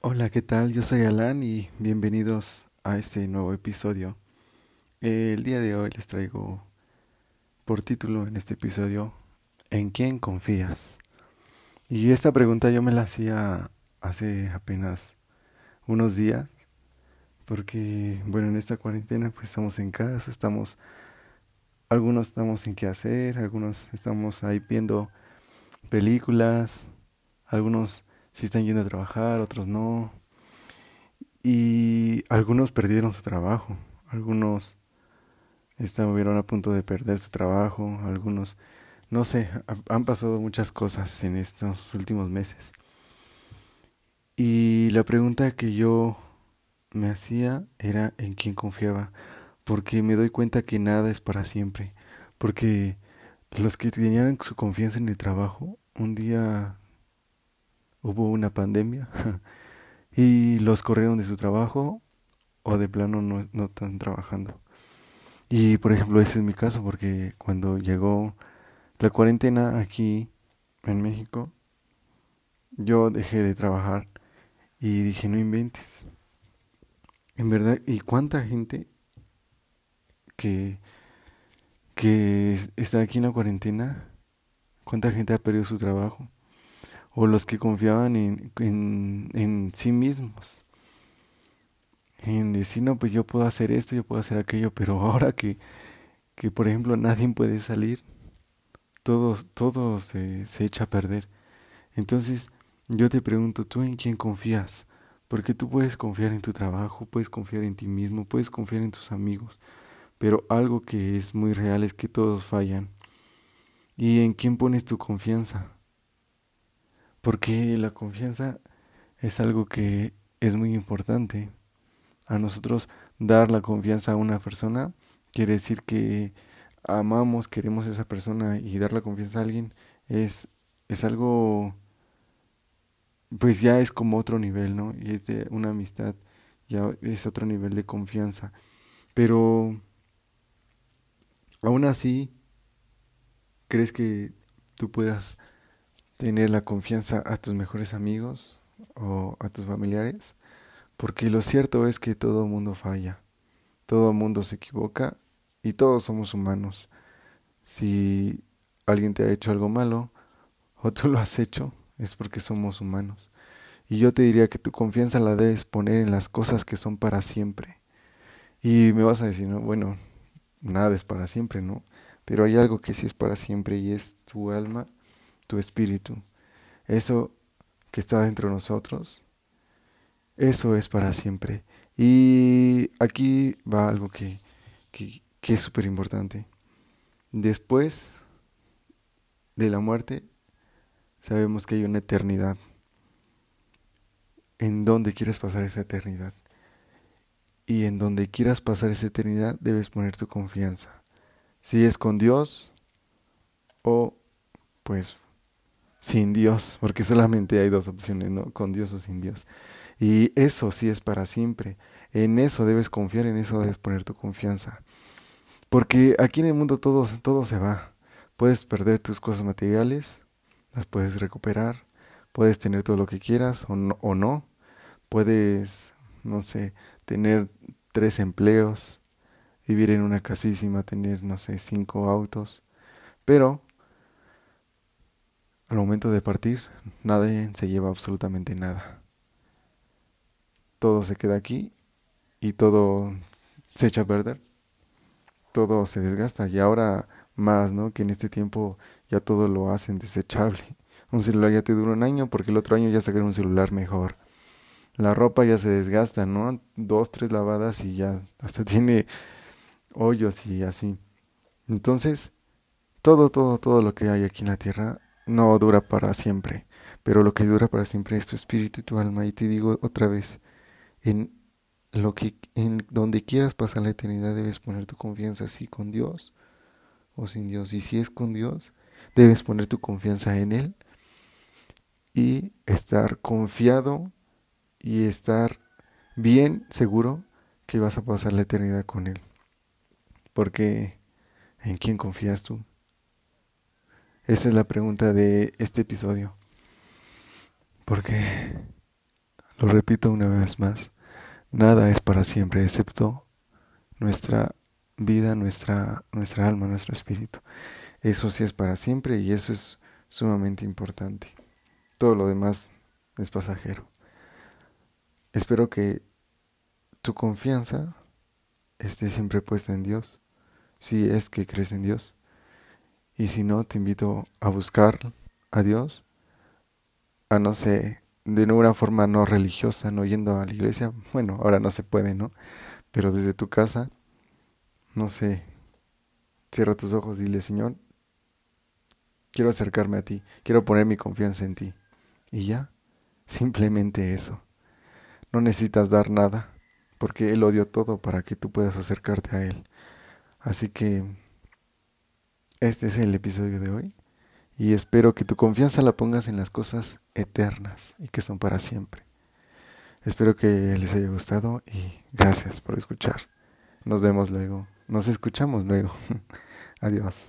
Hola, ¿qué tal? Yo soy Alan y bienvenidos a este nuevo episodio. El día de hoy les traigo por título en este episodio ¿En quién confías? Y esta pregunta yo me la hacía hace apenas unos días porque bueno, en esta cuarentena pues estamos en casa, estamos algunos estamos sin qué hacer, algunos estamos ahí viendo películas, algunos si están yendo a trabajar, otros no. Y algunos perdieron su trabajo, algunos estuvieron a punto de perder su trabajo, algunos, no sé, han pasado muchas cosas en estos últimos meses. Y la pregunta que yo me hacía era en quién confiaba, porque me doy cuenta que nada es para siempre, porque los que tenían su confianza en el trabajo, un día hubo una pandemia y los corrieron de su trabajo o de plano no, no están trabajando. Y por ejemplo, ese es mi caso porque cuando llegó la cuarentena aquí en México, yo dejé de trabajar y dije, no inventes. En verdad, ¿y cuánta gente que, que está aquí en la cuarentena, cuánta gente ha perdido su trabajo? O los que confiaban en, en, en sí mismos. En decir, no, pues yo puedo hacer esto, yo puedo hacer aquello, pero ahora que, que por ejemplo, nadie puede salir, todo, se, se echa a perder. Entonces, yo te pregunto, ¿tú en quién confías? Porque tú puedes confiar en tu trabajo, puedes confiar en ti mismo, puedes confiar en tus amigos, pero algo que es muy real es que todos fallan. ¿Y en quién pones tu confianza? Porque la confianza es algo que es muy importante. A nosotros dar la confianza a una persona quiere decir que amamos, queremos a esa persona y dar la confianza a alguien es, es algo, pues ya es como otro nivel, ¿no? Y es de una amistad, ya es otro nivel de confianza. Pero aún así, ¿crees que tú puedas tener la confianza a tus mejores amigos o a tus familiares, porque lo cierto es que todo mundo falla, todo mundo se equivoca y todos somos humanos. Si alguien te ha hecho algo malo o tú lo has hecho, es porque somos humanos. Y yo te diría que tu confianza la debes poner en las cosas que son para siempre. Y me vas a decir, no, bueno, nada es para siempre, ¿no? Pero hay algo que sí es para siempre y es tu alma tu espíritu. Eso que está dentro de nosotros, eso es para siempre. Y aquí va algo que, que, es súper importante. Después de la muerte, sabemos que hay una eternidad. ¿En dónde quieres pasar esa eternidad? Y en donde quieras pasar esa eternidad debes poner tu confianza. Si es con Dios o pues sin Dios, porque solamente hay dos opciones, ¿no? Con Dios o sin Dios. Y eso sí es para siempre. En eso debes confiar, en eso debes poner tu confianza. Porque aquí en el mundo todo, todo se va. Puedes perder tus cosas materiales, las puedes recuperar, puedes tener todo lo que quieras o no, o no. Puedes, no sé, tener tres empleos, vivir en una casísima, tener, no sé, cinco autos. Pero al momento de partir, nadie se lleva absolutamente nada. Todo se queda aquí y todo se echa a perder. Todo se desgasta y ahora más, ¿no? Que en este tiempo ya todo lo hacen desechable. Un celular ya te dura un año porque el otro año ya sacaron un celular mejor. La ropa ya se desgasta, ¿no? Dos, tres lavadas y ya hasta tiene hoyos y así. Entonces, todo, todo, todo lo que hay aquí en la tierra no dura para siempre, pero lo que dura para siempre es tu espíritu y tu alma. Y te digo otra vez, en lo que en donde quieras pasar la eternidad debes poner tu confianza si con Dios o sin Dios. Y si es con Dios, debes poner tu confianza en él y estar confiado y estar bien seguro que vas a pasar la eternidad con él. Porque ¿en quién confías tú? Esa es la pregunta de este episodio. Porque Lo repito una vez más, nada es para siempre excepto nuestra vida, nuestra, nuestra alma, nuestro espíritu. Eso sí es para siempre y eso es sumamente importante. Todo lo demás es pasajero. Espero que tu confianza esté siempre puesta en Dios, si es que crees en Dios. Y si no, te invito a buscar a Dios, a no sé, de una forma no religiosa, no yendo a la iglesia. Bueno, ahora no se puede, ¿no? Pero desde tu casa, no sé, cierra tus ojos y dile, Señor, quiero acercarme a ti, quiero poner mi confianza en ti. Y ya, simplemente eso. No necesitas dar nada, porque Él odió todo para que tú puedas acercarte a Él. Así que este es el episodio de hoy y espero que tu confianza la pongas en las cosas eternas y que son para siempre. Espero que les haya gustado y gracias por escuchar. Nos vemos luego. Nos escuchamos luego. Adiós.